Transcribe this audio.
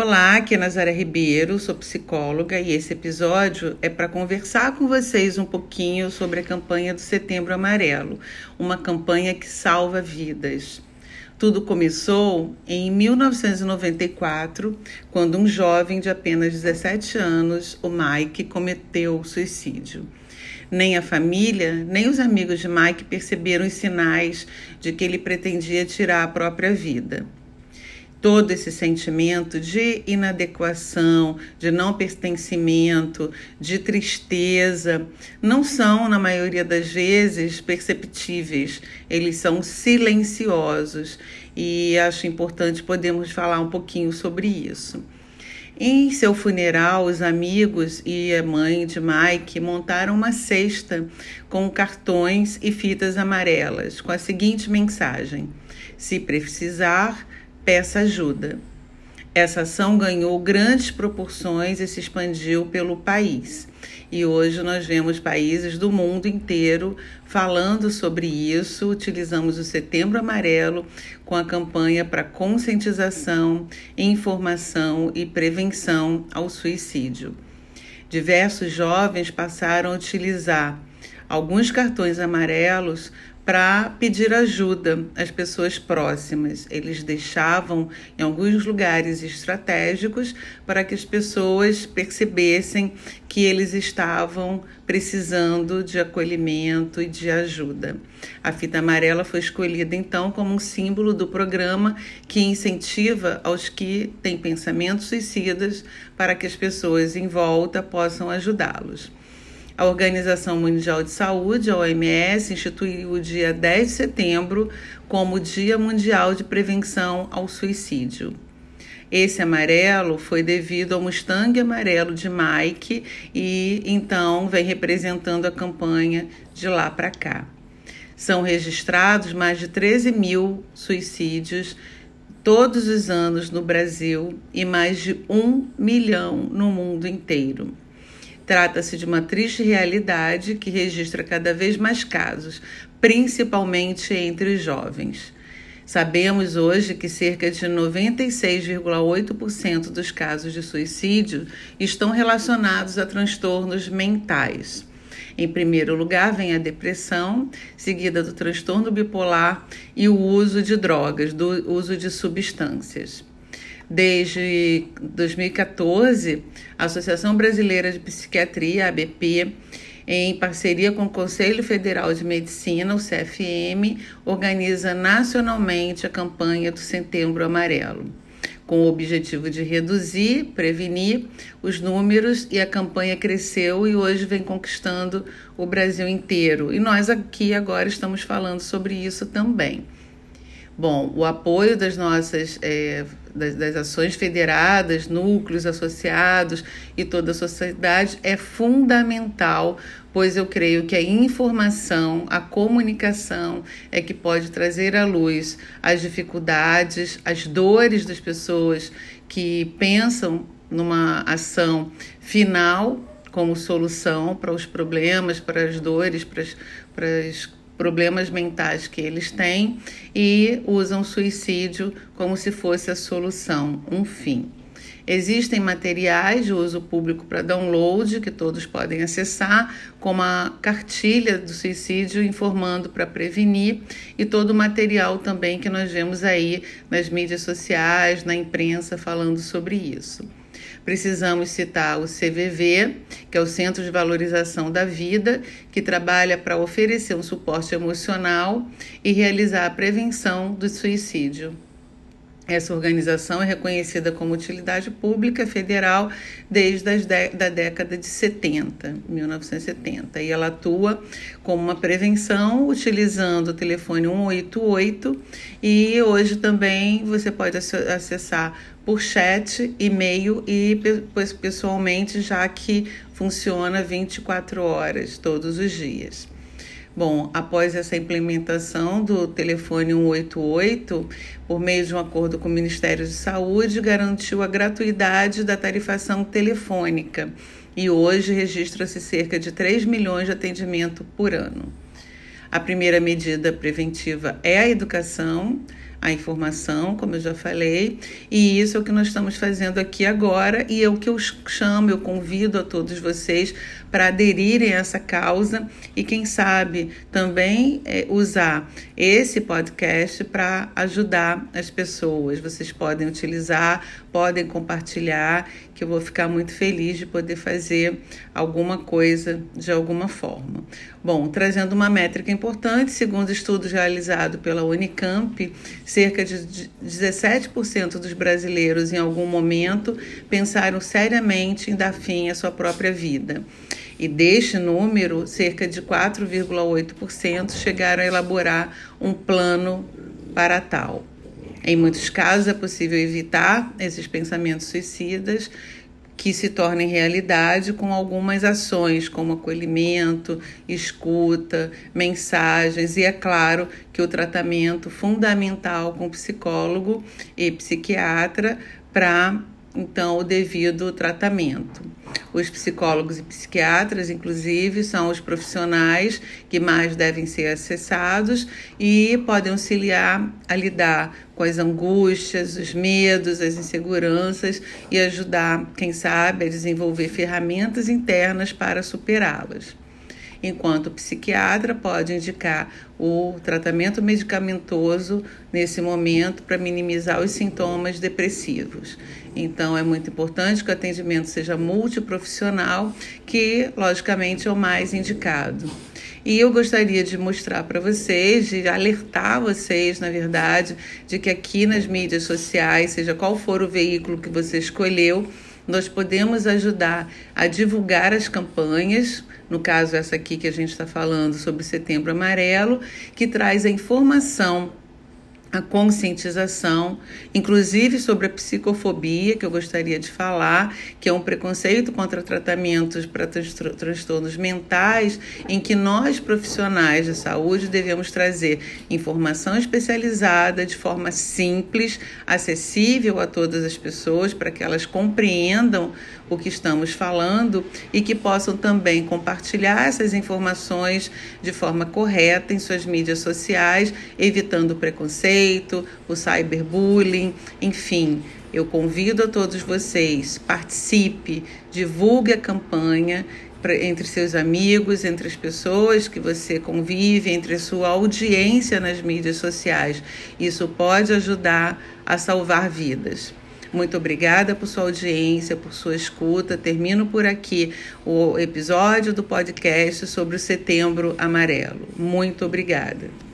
Olá, aqui é Nazaré Ribeiro, sou psicóloga e esse episódio é para conversar com vocês um pouquinho sobre a campanha do Setembro Amarelo, uma campanha que salva vidas. Tudo começou em 1994, quando um jovem de apenas 17 anos, o Mike, cometeu suicídio. Nem a família, nem os amigos de Mike perceberam os sinais de que ele pretendia tirar a própria vida todo esse sentimento de inadequação, de não pertencimento, de tristeza, não são, na maioria das vezes, perceptíveis, eles são silenciosos e acho importante podermos falar um pouquinho sobre isso. Em seu funeral, os amigos e a mãe de Mike montaram uma cesta com cartões e fitas amarelas com a seguinte mensagem: Se precisar, peça ajuda. Essa ação ganhou grandes proporções e se expandiu pelo país. E hoje nós vemos países do mundo inteiro falando sobre isso. Utilizamos o Setembro Amarelo com a campanha para conscientização, informação e prevenção ao suicídio. Diversos jovens passaram a utilizar alguns cartões amarelos para pedir ajuda às pessoas próximas. Eles deixavam em alguns lugares estratégicos para que as pessoas percebessem que eles estavam precisando de acolhimento e de ajuda. A fita amarela foi escolhida então como um símbolo do programa que incentiva aos que têm pensamentos suicidas para que as pessoas em volta possam ajudá-los. A Organização Mundial de Saúde, a OMS, instituiu o dia 10 de setembro como Dia Mundial de Prevenção ao Suicídio. Esse amarelo foi devido ao Mustang amarelo de Mike e então vem representando a campanha de lá para cá. São registrados mais de 13 mil suicídios todos os anos no Brasil e mais de um milhão no mundo inteiro. Trata-se de uma triste realidade que registra cada vez mais casos, principalmente entre os jovens. Sabemos hoje que cerca de 96,8% dos casos de suicídio estão relacionados a transtornos mentais. Em primeiro lugar, vem a depressão, seguida do transtorno bipolar e o uso de drogas, do uso de substâncias. Desde 2014, a Associação Brasileira de Psiquiatria, ABP, em parceria com o Conselho Federal de Medicina, o CFM, organiza nacionalmente a campanha do Setembro Amarelo, com o objetivo de reduzir, prevenir os números e a campanha cresceu e hoje vem conquistando o Brasil inteiro. E nós aqui agora estamos falando sobre isso também. Bom, o apoio das nossas é, das, das, ações federadas, núcleos associados e toda a sociedade é fundamental, pois eu creio que a informação, a comunicação é que pode trazer à luz as dificuldades, as dores das pessoas que pensam numa ação final como solução para os problemas, para as dores, para as, para as problemas mentais que eles têm e usam suicídio como se fosse a solução, um fim. Existem materiais de uso público para download que todos podem acessar, como a cartilha do suicídio informando para prevenir e todo o material também que nós vemos aí nas mídias sociais, na imprensa falando sobre isso. Precisamos citar o CVV, que é o Centro de Valorização da Vida, que trabalha para oferecer um suporte emocional e realizar a prevenção do suicídio. Essa organização é reconhecida como utilidade pública federal desde a da década de 70, 1970, e ela atua como uma prevenção utilizando o telefone 188 e hoje também você pode acessar por chat, e-mail e pessoalmente, já que funciona 24 horas todos os dias. Bom, após essa implementação do telefone 188, por meio de um acordo com o Ministério de Saúde, garantiu a gratuidade da tarifação telefônica e hoje registra-se cerca de 3 milhões de atendimento por ano. A primeira medida preventiva é a educação, a informação, como eu já falei, e isso é o que nós estamos fazendo aqui agora e é o que eu chamo, eu convido a todos vocês para aderirem a essa causa e, quem sabe, também é, usar esse podcast para ajudar as pessoas. Vocês podem utilizar, podem compartilhar, que eu vou ficar muito feliz de poder fazer alguma coisa de alguma forma. Bom, trazendo uma métrica importante, segundo estudos realizados pela Unicamp, cerca de 17% dos brasileiros em algum momento pensaram seriamente em dar fim à sua própria vida. E deste número, cerca de 4,8% chegaram a elaborar um plano para tal. Em muitos casos, é possível evitar esses pensamentos suicidas que se tornem realidade com algumas ações, como acolhimento, escuta, mensagens e, é claro, que o tratamento fundamental com psicólogo e psiquiatra para então o devido tratamento. Os psicólogos e psiquiatras, inclusive, são os profissionais que mais devem ser acessados e podem auxiliar a lidar com as angústias, os medos, as inseguranças e ajudar, quem sabe, a desenvolver ferramentas internas para superá-las enquanto o psiquiatra pode indicar o tratamento medicamentoso nesse momento para minimizar os sintomas depressivos. Então, é muito importante que o atendimento seja multiprofissional, que, logicamente, é o mais indicado. E eu gostaria de mostrar para vocês, de alertar vocês, na verdade, de que aqui nas mídias sociais, seja qual for o veículo que você escolheu, nós podemos ajudar a divulgar as campanhas, no caso essa aqui que a gente está falando sobre Setembro Amarelo, que traz a informação a conscientização, inclusive sobre a psicofobia, que eu gostaria de falar, que é um preconceito contra tratamentos para transtornos mentais, em que nós, profissionais de saúde, devemos trazer informação especializada de forma simples, acessível a todas as pessoas, para que elas compreendam o que estamos falando e que possam também compartilhar essas informações de forma correta em suas mídias sociais, evitando o preconceito, o cyberbullying, enfim. Eu convido a todos vocês, participe, divulgue a campanha entre seus amigos, entre as pessoas que você convive, entre a sua audiência nas mídias sociais. Isso pode ajudar a salvar vidas. Muito obrigada por sua audiência, por sua escuta. Termino por aqui o episódio do podcast sobre o Setembro Amarelo. Muito obrigada.